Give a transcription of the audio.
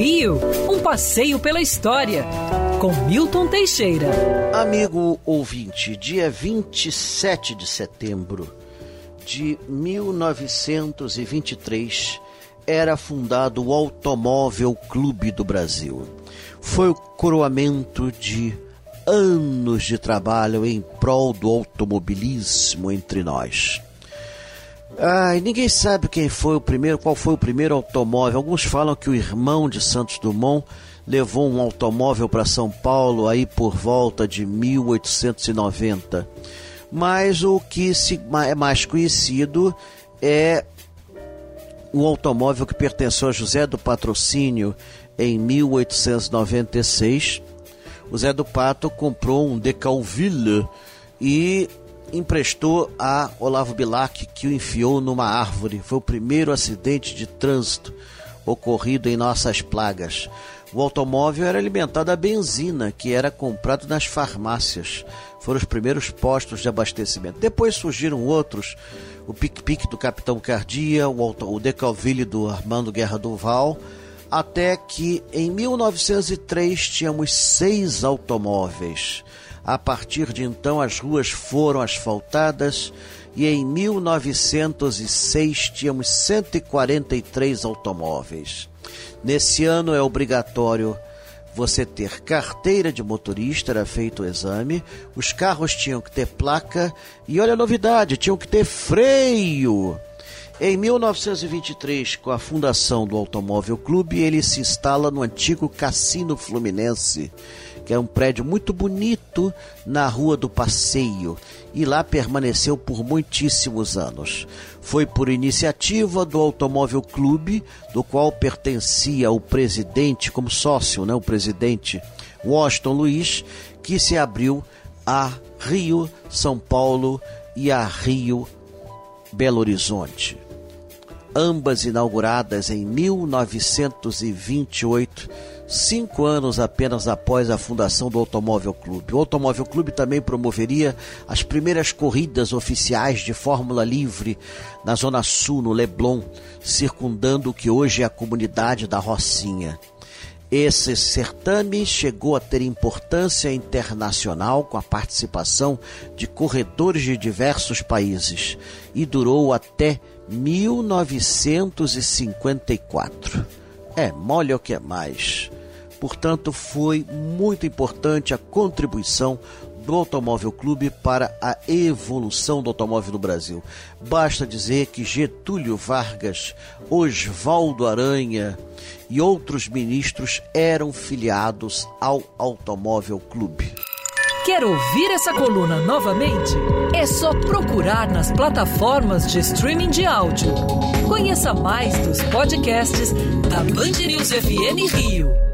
Rio, um passeio pela história, com Milton Teixeira. Amigo ouvinte, dia 27 de setembro de 1923 era fundado o Automóvel Clube do Brasil. Foi o coroamento de anos de trabalho em prol do automobilismo entre nós. Ai, ninguém sabe quem foi o primeiro, qual foi o primeiro automóvel. Alguns falam que o irmão de Santos Dumont levou um automóvel para São Paulo aí por volta de 1890. Mas o que é mais conhecido é o automóvel que pertenceu a José do Patrocínio em 1896. O Zé do Pato comprou um Decalville e emprestou a Olavo Bilac, que o enfiou numa árvore. Foi o primeiro acidente de trânsito ocorrido em nossas plagas. O automóvel era alimentado a benzina, que era comprado nas farmácias. Foram os primeiros postos de abastecimento. Depois surgiram outros, o Pique-Pique do Capitão Cardia, o, o Decalville do Armando Guerra Duval, até que em 1903 tínhamos seis automóveis. A partir de então, as ruas foram asfaltadas e em 1906 tínhamos 143 automóveis. Nesse ano é obrigatório você ter carteira de motorista, era feito o exame, os carros tinham que ter placa e olha a novidade, tinham que ter freio. Em 1923, com a fundação do Automóvel Clube, ele se instala no antigo Cassino Fluminense que é um prédio muito bonito na Rua do Passeio, e lá permaneceu por muitíssimos anos. Foi por iniciativa do Automóvel Clube, do qual pertencia o presidente, como sócio, né, o presidente Washington Luiz, que se abriu a Rio, São Paulo e a Rio, Belo Horizonte ambas inauguradas em 1928 cinco anos apenas após a fundação do Automóvel Clube. O Automóvel Clube também promoveria as primeiras corridas oficiais de Fórmula Livre na Zona Sul, no Leblon, circundando o que hoje é a comunidade da Rocinha. Esse certame chegou a ter importância internacional com a participação de corredores de diversos países e durou até 1954. É, mole o que é mais. Portanto, foi muito importante a contribuição do Automóvel Clube para a evolução do automóvel no Brasil. Basta dizer que Getúlio Vargas, Oswaldo Aranha e outros ministros eram filiados ao Automóvel Clube. Quer ouvir essa coluna novamente? É só procurar nas plataformas de streaming de áudio. Conheça mais dos podcasts da Band News FM Rio.